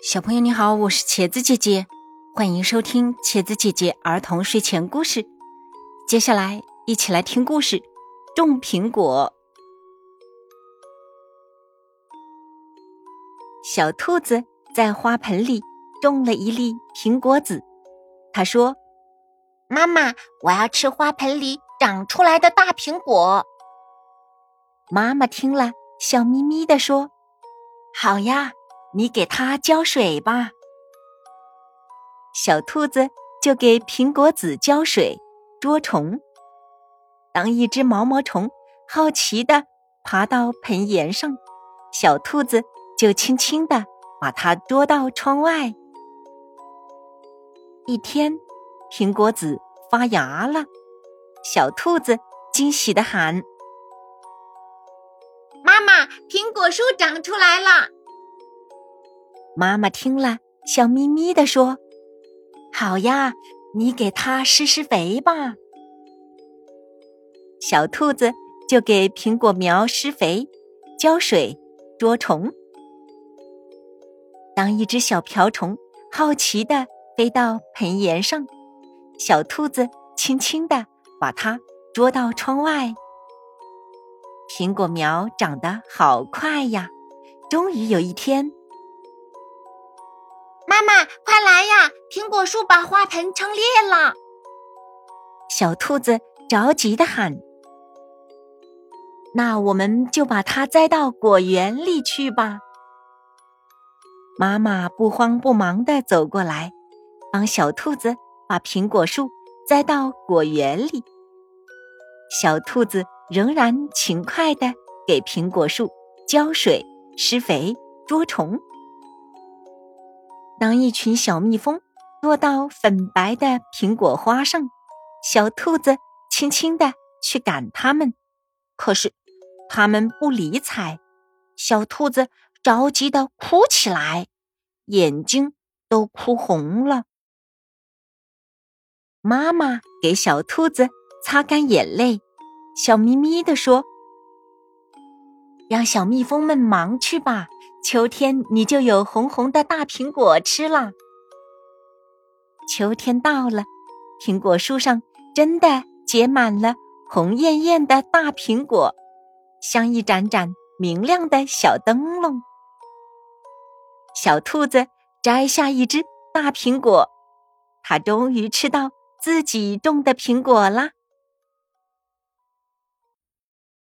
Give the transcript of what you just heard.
小朋友你好，我是茄子姐姐，欢迎收听茄子姐姐儿童睡前故事。接下来一起来听故事：种苹果。小兔子在花盆里种了一粒苹果籽，他说：“妈妈，我要吃花盆里长出来的大苹果。”妈妈听了，笑眯眯的说：“好呀。”你给它浇水吧，小兔子就给苹果籽浇水捉虫。当一只毛毛虫好奇的爬到盆沿上，小兔子就轻轻的把它捉到窗外。一天，苹果籽发芽了，小兔子惊喜的喊：“妈妈，苹果树长出来了！”妈妈听了，笑眯眯的说：“好呀，你给它施施肥吧。”小兔子就给苹果苗施肥、浇水、捉虫。当一只小瓢虫好奇的飞到盆沿上，小兔子轻轻的把它捉到窗外。苹果苗长得好快呀！终于有一天。妈妈，快来呀！苹果树把花盆撑裂了。小兔子着急的喊：“那我们就把它栽到果园里去吧。”妈妈不慌不忙的走过来，帮小兔子把苹果树栽到果园里。小兔子仍然勤快的给苹果树浇水、施肥、捉虫。当一群小蜜蜂落到粉白的苹果花上，小兔子轻轻的去赶它们，可是它们不理睬，小兔子着急的哭起来，眼睛都哭红了。妈妈给小兔子擦干眼泪，笑眯眯的说：“让小蜜蜂们忙去吧。”秋天，你就有红红的大苹果吃了。秋天到了，苹果树上真的结满了红艳艳的大苹果，像一盏盏明亮的小灯笼。小兔子摘下一只大苹果，它终于吃到自己种的苹果啦。